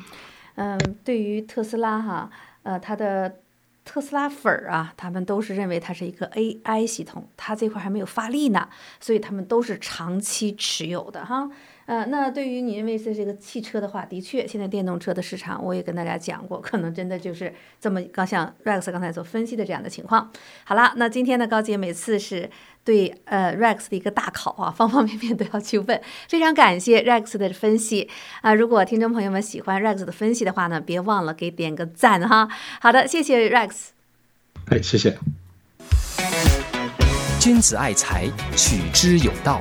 嗯，对于特斯拉哈，呃，它的。特斯拉粉儿啊，他们都是认为它是一个 AI 系统，它这块还没有发力呢，所以他们都是长期持有的哈。呃，那对于你认为是这个汽车的话，的确，现在电动车的市场，我也跟大家讲过，可能真的就是这么刚像 Rex 刚才所分析的这样的情况。好了，那今天呢，高姐每次是对呃 Rex 的一个大考啊，方方面面都要去问，非常感谢 Rex 的分析啊。如果听众朋友们喜欢 Rex 的分析的话呢，别忘了给点个赞哈。好的，谢谢 Rex。哎，谢谢。君子爱财，取之有道。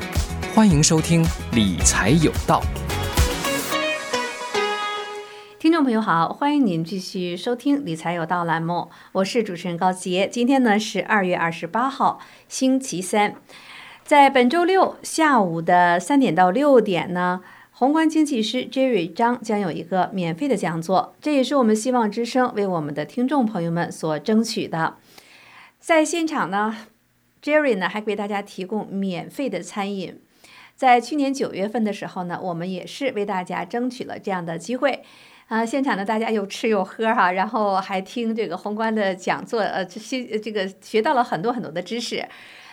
欢迎收听《理财有道》，听众朋友好，欢迎您继续收听《理财有道》栏目，我是主持人高杰。今天呢是二月二十八号，星期三，在本周六下午的三点到六点呢，宏观经济师 Jerry 张将有一个免费的讲座，这也是我们希望之声为我们的听众朋友们所争取的。在现场呢，Jerry 呢还给大家提供免费的餐饮。在去年九月份的时候呢，我们也是为大家争取了这样的机会，啊，现场呢大家又吃又喝哈，然后还听这个宏观的讲座，呃，这些这个学到了很多很多的知识。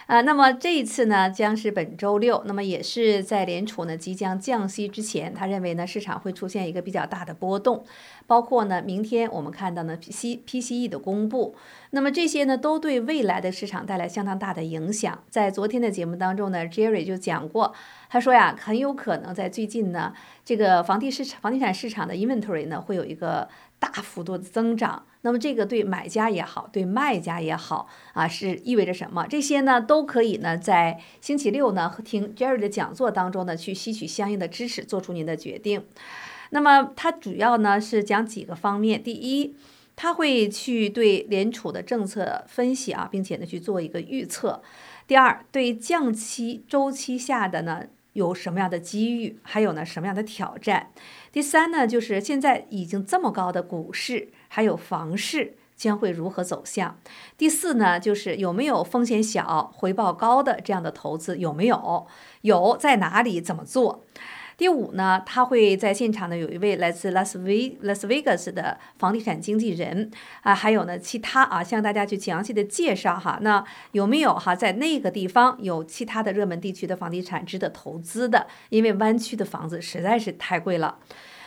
啊，那么这一次呢，将是本周六，那么也是在联储呢即将降息之前，他认为呢市场会出现一个比较大的波动，包括呢明天我们看到呢 P C P C E 的公布，那么这些呢都对未来的市场带来相当大的影响。在昨天的节目当中呢，Jerry 就讲过，他说呀，很有可能在最近呢，这个房地市房地产市场的 inventory 呢会有一个。大幅度的增长，那么这个对买家也好，对卖家也好啊，是意味着什么？这些呢都可以呢在星期六呢听 Jerry 的讲座当中呢去吸取相应的知识，做出您的决定。那么他主要呢是讲几个方面，第一，他会去对联储的政策分析啊，并且呢去做一个预测；第二，对降息周期下的呢。有什么样的机遇，还有呢什么样的挑战？第三呢，就是现在已经这么高的股市，还有房市将会如何走向？第四呢，就是有没有风险小、回报高的这样的投资？有没有？有在哪里？怎么做？第五呢，他会在现场呢，有一位来自拉斯维拉斯维加斯的房地产经纪人啊，还有呢其他啊，向大家去详细的介绍哈。那有没有哈在那个地方有其他的热门地区的房地产值得投资的？因为湾区的房子实在是太贵了。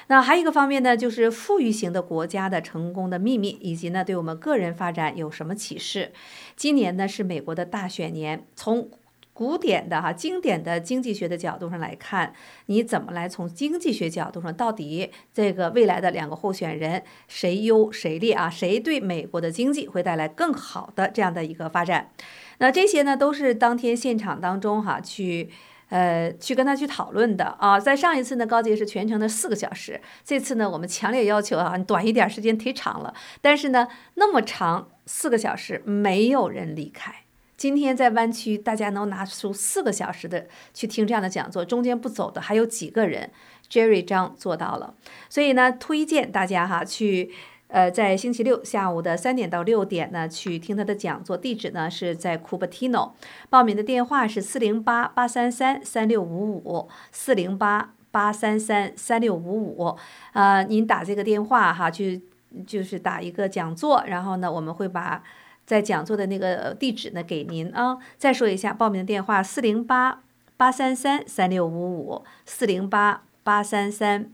那还有一个方面呢，就是富裕型的国家的成功的秘密，以及呢对我们个人发展有什么启示？今年呢是美国的大选年，从古典的哈经典的经济学的角度上来看，你怎么来从经济学角度上，到底这个未来的两个候选人谁优谁劣啊？谁对美国的经济会带来更好的这样的一个发展？那这些呢都是当天现场当中哈去呃去跟他去讨论的啊。在上一次呢高杰是全程的四个小时，这次呢我们强烈要求啊你短一点时间忒长了，但是呢那么长四个小时没有人离开。今天在湾区，大家能拿出四个小时的去听这样的讲座，中间不走的还有几个人？Jerry 张做到了，所以呢，推荐大家哈去，呃，在星期六下午的三点到六点呢去听他的讲座，地址呢是在 Cupertino，报名的电话是四零八八三三三六五五四零八八三三三六五五，呃，您打这个电话哈，去就是打一个讲座，然后呢，我们会把。在讲座的那个地址呢，给您啊。再说一下报名的电话：四零八八三三三六五五，四零八八三三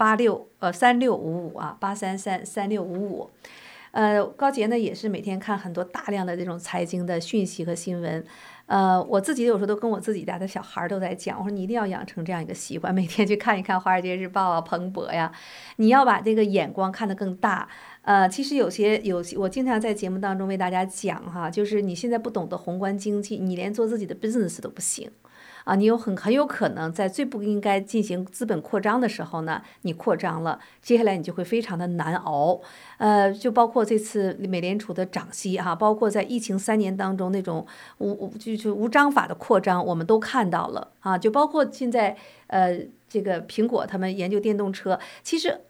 八六呃三六五五啊，八三三三六五五。呃，高杰呢也是每天看很多大量的这种财经的讯息和新闻。呃，我自己有时候都跟我自己家的小孩都在讲，我说你一定要养成这样一个习惯，每天去看一看《华尔街日报》啊、彭博呀，你要把这个眼光看得更大。呃，其实有些有些，我经常在节目当中为大家讲哈，就是你现在不懂得宏观经济，你连做自己的 business 都不行。啊，你有很很有可能在最不应该进行资本扩张的时候呢，你扩张了，接下来你就会非常的难熬。呃，就包括这次美联储的涨息哈，包括在疫情三年当中那种无无就是无章法的扩张，我们都看到了啊。就包括现在呃，这个苹果他们研究电动车，其实。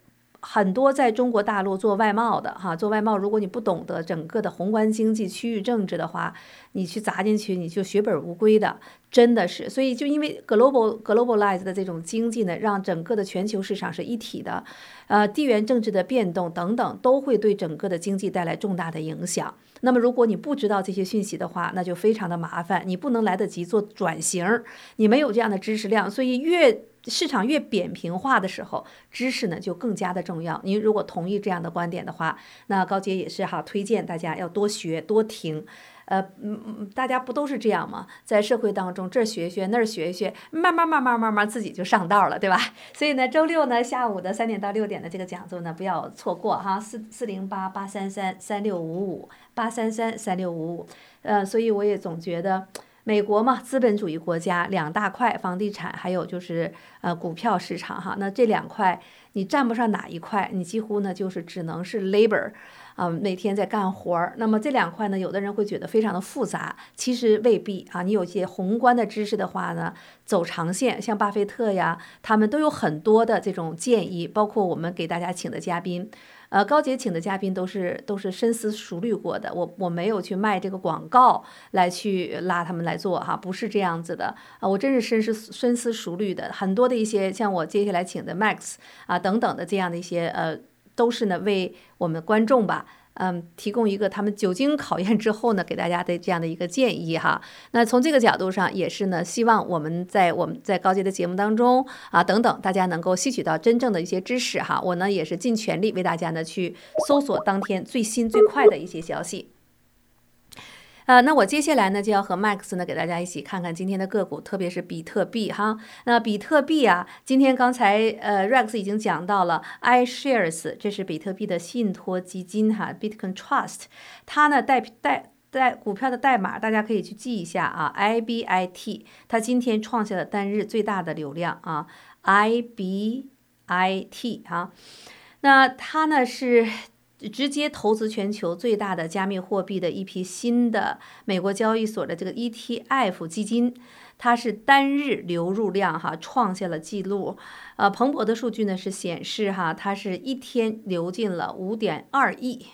很多在中国大陆做外贸的哈，做外贸，如果你不懂得整个的宏观经济、区域政治的话，你去砸进去，你就血本无归的，真的是。所以就因为 global globalized 的这种经济呢，让整个的全球市场是一体的，呃，地缘政治的变动等等，都会对整个的经济带来重大的影响。那么如果你不知道这些讯息的话，那就非常的麻烦，你不能来得及做转型，你没有这样的知识量，所以越。市场越扁平化的时候，知识呢就更加的重要。您如果同意这样的观点的话，那高杰也是哈推荐大家要多学多听。呃，嗯嗯，大家不都是这样吗？在社会当中，这学学，那儿学学，慢慢慢慢慢慢自己就上道了，对吧？(laughs) 所以呢，周六呢下午的三点到六点的这个讲座呢，不要错过哈，四四零八八三三三六五五八三三三六五五。呃，所以我也总觉得。美国嘛，资本主义国家两大块，房地产还有就是呃股票市场哈。那这两块你占不上哪一块，你几乎呢就是只能是 labor，啊每天在干活儿。那么这两块呢，有的人会觉得非常的复杂，其实未必啊。你有些宏观的知识的话呢，走长线，像巴菲特呀，他们都有很多的这种建议，包括我们给大家请的嘉宾。呃，高姐请的嘉宾都是都是深思熟虑过的，我我没有去卖这个广告来去拉他们来做哈，不是这样子的啊，我真是深思深思熟虑的，很多的一些像我接下来请的 Max 啊等等的这样的一些呃，都是呢为我们观众吧。嗯，提供一个他们久经考验之后呢，给大家的这样的一个建议哈。那从这个角度上，也是呢，希望我们在我们在高阶的节目当中啊等等，大家能够吸取到真正的一些知识哈。我呢也是尽全力为大家呢去搜索当天最新最快的一些消息。呃，那我接下来呢就要和 Max 呢给大家一起看看今天的个股，特别是比特币哈。那比特币啊，今天刚才呃 Rex 已经讲到了 iShares，这是比特币的信托基金哈，Bitcoin Trust，它呢代代代股票的代码大家可以去记一下啊，IBIT，它今天创下了单日最大的流量啊，IBIT 哈。那它呢是。直接投资全球最大的加密货币的一批新的美国交易所的这个 ETF 基金，它是单日流入量哈创下了记录。呃，彭博的数据呢是显示哈，它是一天流进了五点二亿。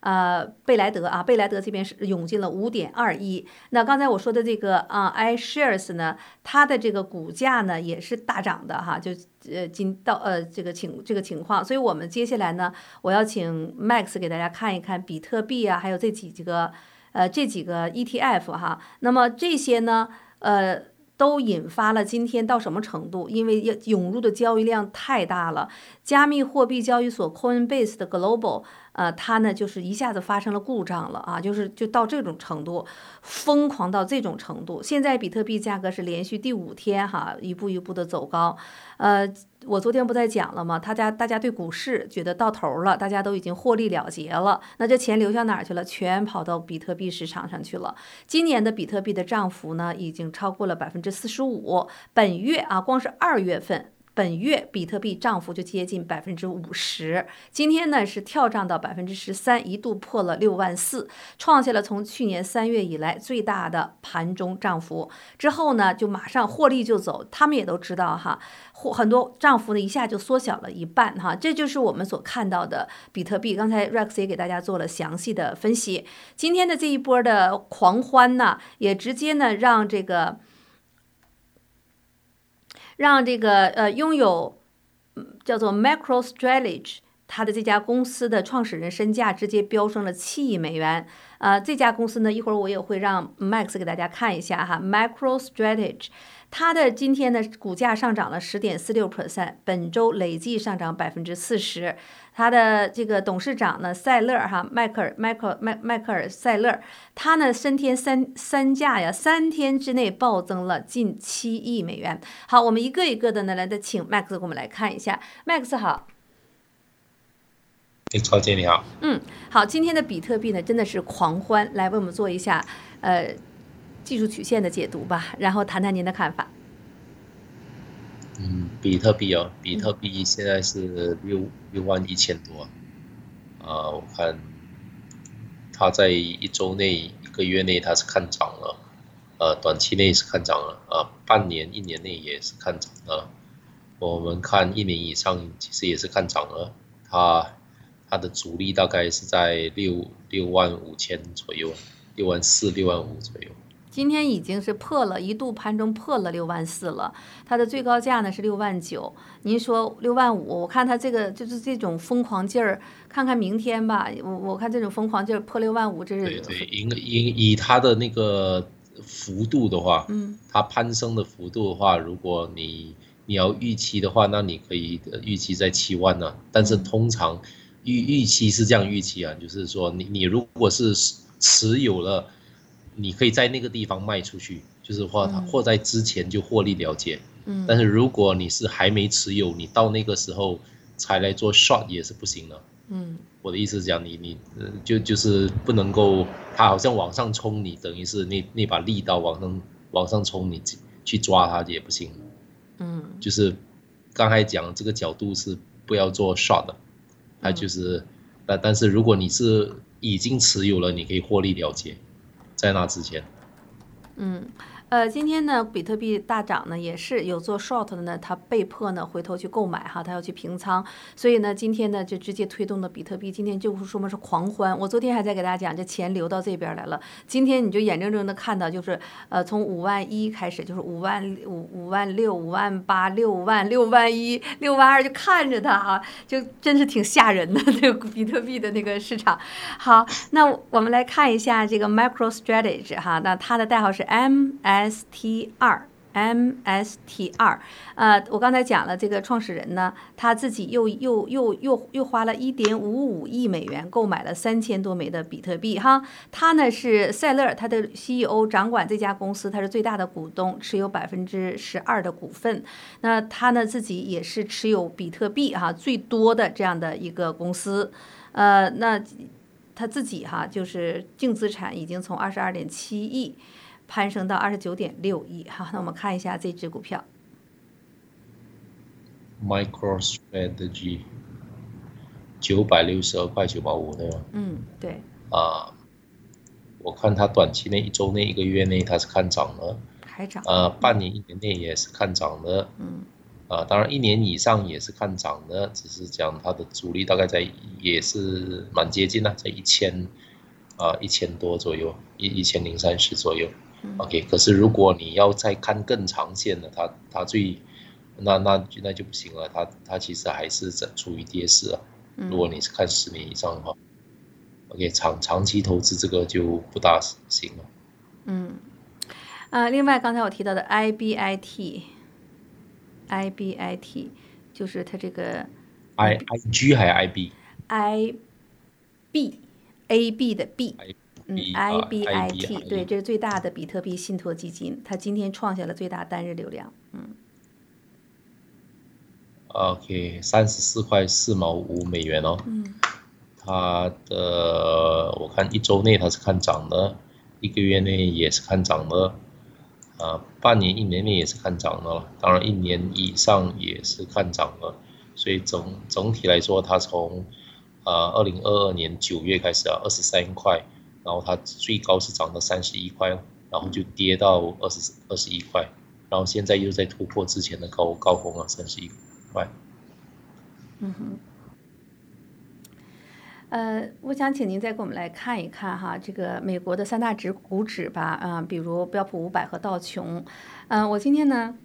呃，贝莱德啊，贝莱德这边是涌进了五点二亿。那刚才我说的这个啊，iShares 呢，它的这个股价呢也是大涨的哈，就呃今到呃这个情这个情况。所以我们接下来呢，我要请 Max 给大家看一看比特币啊，还有这几几个呃这几个 ETF 哈。那么这些呢，呃。都引发了今天到什么程度？因为要涌入的交易量太大了，加密货币交易所 Coinbase 的 Global，呃，它呢就是一下子发生了故障了啊，就是就到这种程度，疯狂到这种程度。现在比特币价格是连续第五天哈，一步一步的走高，呃。我昨天不在讲了吗？大家大家对股市觉得到头了，大家都已经获利了结了，那这钱流向哪儿去了？全跑到比特币市场上去了。今年的比特币的涨幅呢，已经超过了百分之四十五。本月啊，光是二月份。本月比特币涨幅就接近百分之五十，今天呢是跳涨到百分之十三，一度破了六万四，创下了从去年三月以来最大的盘中涨幅。之后呢就马上获利就走，他们也都知道哈，或很多涨幅呢一下就缩小了一半哈，这就是我们所看到的比特币。刚才 Rex 也给大家做了详细的分析，今天的这一波的狂欢呢，也直接呢让这个。让这个呃拥有叫做 MicroStrategy，它的这家公司的创始人身价直接飙升了七亿美元。呃，这家公司呢，一会儿我也会让 Max 给大家看一下哈，MicroStrategy。它的今天的股价上涨了十点四六 percent，本周累计上涨百分之四十。它的这个董事长呢，塞勒哈迈克尔迈克迈迈克尔塞勒，他呢三天三三价呀，三天之内暴增了近七亿美元。好，我们一个一个的呢来的请 Max 给我们来看一下，Max 好。哎，超姐你好。嗯，好，今天的比特币呢真的是狂欢，来为我们做一下呃。技术曲线的解读吧，然后谈谈您的看法。嗯，比特币哦，比特币现在是六六万一千多，啊，我看它在一周内、一个月内它是看涨了，呃，短期内是看涨了，啊，半年、一年内也是看涨了。我们看一年以上其实也是看涨了，它它的阻力大概是在六六万五千左右，六万四、六万五左右。今天已经是破了一度盘中破了六万四了，它的最高价呢是六万九。您说六万五，我看它这个就是这种疯狂劲儿，看看明天吧。我我看这种疯狂劲儿破六万五，这是对对，应以以它的那个幅度的话，嗯，它攀升的幅度的话，如果你你要预期的话，那你可以预期在七万呢。但是通常预预期是这样预期啊，就是说你你如果是持有了。你可以在那个地方卖出去，就是或或在之前就获利了结。嗯，但是如果你是还没持有，你到那个时候才来做 short 也是不行的。嗯，我的意思是讲，你你就就是不能够，它好像往上冲，你等于是那那把利刀往上往上冲，你去抓它也不行。嗯，就是刚才讲这个角度是不要做 short 的，它就是，但但是如果你是已经持有了，你可以获利了结。在那之前，嗯。呃，今天呢，比特币大涨呢，也是有做 short 的呢，他被迫呢回头去购买哈，他要去平仓，所以呢，今天呢就直接推动的比特币，今天就是说嘛是狂欢。我昨天还在给大家讲，这钱流到这边来了，今天你就眼睁睁的看到，就是呃从五万一开始，就是五万五五万六五万八六万六万一六万二，就看着它哈，就真是挺吓人的那个比特币的那个市场。好，那我们来看一下这个 MicroStrategy 哈，那它的代号是 M S。S T 二 M S T 二，呃，我刚才讲了，这个创始人呢，他自己又又又又又花了一点五五亿美元购买了三千多枚的比特币，哈，他呢是塞勒，他的 CEO 掌管这家公司，他是最大的股东，持有百分之十二的股份，那他呢自己也是持有比特币哈最多的这样的一个公司，呃，那他自己哈就是净资产已经从二十二点七亿。攀升到二十九点六亿，好，那我们看一下这只股票，MicroStrategy，九百六十二块九毛五，对吗？嗯，对。啊，我看它短期内一周内、一个月内它是看涨的，还涨。呃，半年、一年内也是看涨的。嗯。啊，当然一年以上也是看涨的，只是讲它的阻力大概在也是蛮接近的，在一千啊一千多左右，一一千零三十左右。OK，可是如果你要再看更长线的，它它最那那那就不行了，它它其实还是在处于跌势啊。如果你是看十年以上的话，OK，长长期投资这个就不大行了。嗯，啊，另外刚才我提到的 IBIT，IBIT 就是它这个 IIG 还是 IB？IB，AB 的 B。嗯，IBIT 对，这是最大的比特币信托基金，它今天创下了最大单日流量。嗯。OK，三十四块四毛五美元哦。嗯。它的我看一周内它是看涨的，一个月内也是看涨的，啊，半年、一年内也是看涨的，当然一年以上也是看涨的，所以总总体来说，它从啊二零二二年九月开始啊，二十三块。然后它最高是涨到三十一块，然后就跌到二十二十一块，然后现在又在突破之前的高高峰了，三十一块。嗯哼。呃，我想请您再给我们来看一看哈，这个美国的三大指股指吧，啊，比如标普五百和道琼。嗯，我今天呢，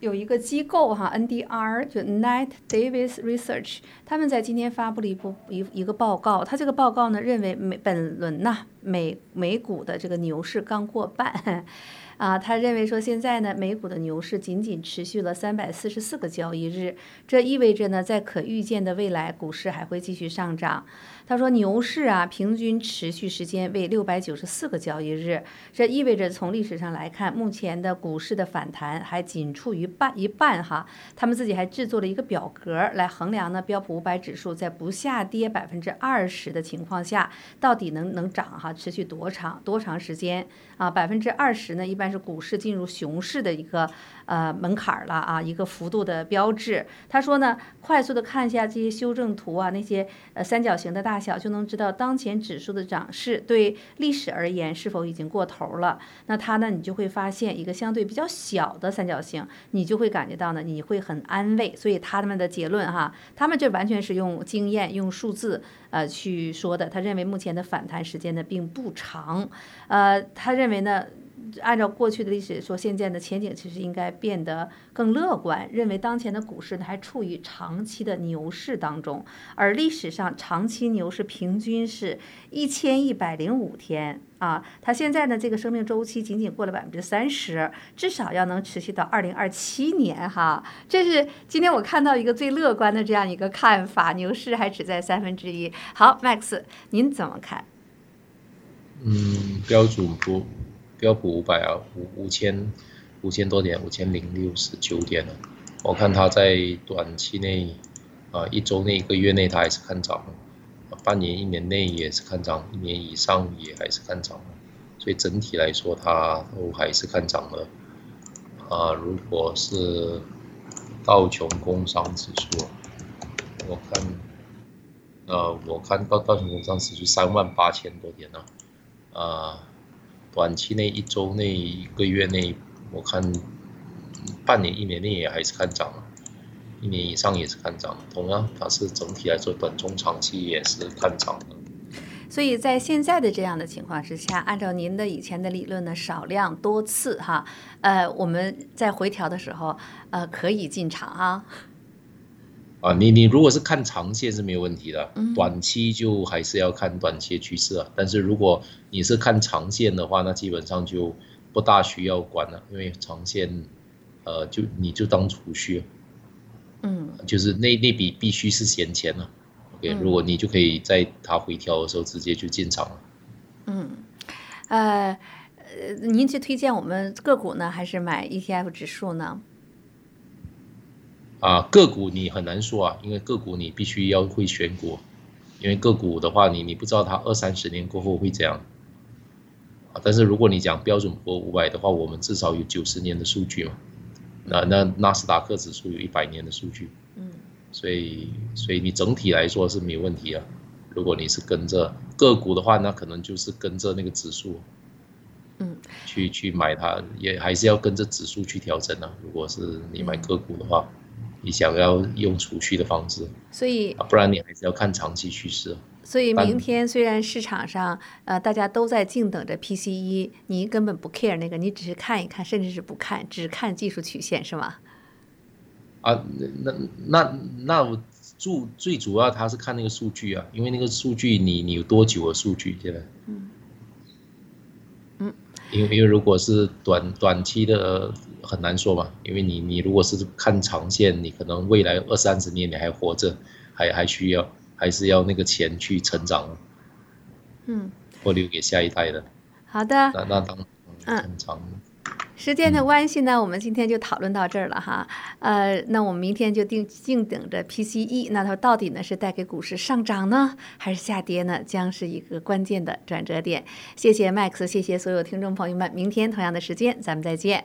有一个机构哈，NDR 就 Knight Davis Research，他们在今天发布了一部一一个报告。他这个报告呢认为美本轮呐美美股的这个牛市刚过半。(laughs) 啊，他认为说现在呢，美股的牛市仅仅持续了三百四十四个交易日，这意味着呢，在可预见的未来，股市还会继续上涨。他说，牛市啊，平均持续时间为六百九十四个交易日，这意味着从历史上来看，目前的股市的反弹还仅处于半一半哈。他们自己还制作了一个表格来衡量呢，标普五百指数在不下跌百分之二十的情况下，到底能能涨哈，持续多长多长时间啊？百分之二十呢，一般是股市进入熊市的一个。呃，门槛儿了啊，一个幅度的标志。他说呢，快速的看一下这些修正图啊，那些呃三角形的大小，就能知道当前指数的涨势对历史而言是否已经过头了。那他呢，你就会发现一个相对比较小的三角形，你就会感觉到呢，你会很安慰。所以他们的结论哈，他们这完全是用经验、用数字呃去说的。他认为目前的反弹时间呢并不长，呃，他认为呢。按照过去的历史说，现在的前景其实应该变得更乐观，认为当前的股市呢还处于长期的牛市当中，而历史上长期牛市平均是一千一百零五天啊，它现在呢这个生命周期仅仅过了百分之三十，至少要能持续到二零二七年哈，这是今天我看到一个最乐观的这样一个看法，牛市还只在三分之一。好，Max，您怎么看？嗯，标准不。标普五百啊，五五千五千多点，五千零六十九点了。我看它在短期内啊，一周内、一个月内它还是看涨，半年、一年内也是看涨，一年以上也还是看涨。所以整体来说，它都还是看涨的。啊，如果是道琼工商指数，我看，呃，我看到道琼工商指数三万八千多点呢，啊。短期内一周内一个月内，我看半年一年内也还是看涨，一年以上也是看涨。同样，它是整体来说短中长期也是看涨的。所以在现在的这样的情况之下，按照您的以前的理论呢，少量多次哈，呃，我们在回调的时候，呃，可以进场啊。啊，你你如果是看长线是没有问题的，短期就还是要看短期趋势啊。但是如果你是看长线的话，那基本上就不大需要管了，因为长线，呃，就你就当储蓄，嗯，就是那那笔必须是闲钱了。OK，如果你就可以在它回调的时候直接就进场了。嗯，呃，呃，您是推荐我们个股呢，还是买 ETF 指数呢？啊，个股你很难说啊，因为个股你必须要会选股，因为个股的话，你你不知道它二三十年过后会怎样啊。但是如果你讲标准普尔五百的话，我们至少有九十年的数据嘛，那那纳斯达克指数有一百年的数据，嗯，所以所以你整体来说是没有问题啊。如果你是跟着个股的话，那可能就是跟着那个指数，嗯，去去买它，也还是要跟着指数去调整啊。如果是你买个股的话。你想要用储蓄的方式，所以啊，不然你还是要看长期趋势。所以明天虽然市场上呃大家都在静等着 PCE，你根本不 care 那个，你只是看一看，甚至是不看，只看技术曲线是吗？啊，那那那我主最主要他是看那个数据啊，因为那个数据你你有多久的数据现在？嗯嗯，因为因为如果是短短期的。很难说嘛，因为你你如果是看长线，你可能未来二三十年你还活着，还还需要还是要那个钱去成长，嗯，或留给下一代的。好的，那那当嗯长。时间的关系呢，我们今天就讨论到这儿了哈。呃，那我们明天就定静等着 PCE，那它到底呢是带给股市上涨呢，还是下跌呢，将是一个关键的转折点。谢谢 Max，谢谢所有听众朋友们，明天同样的时间咱们再见。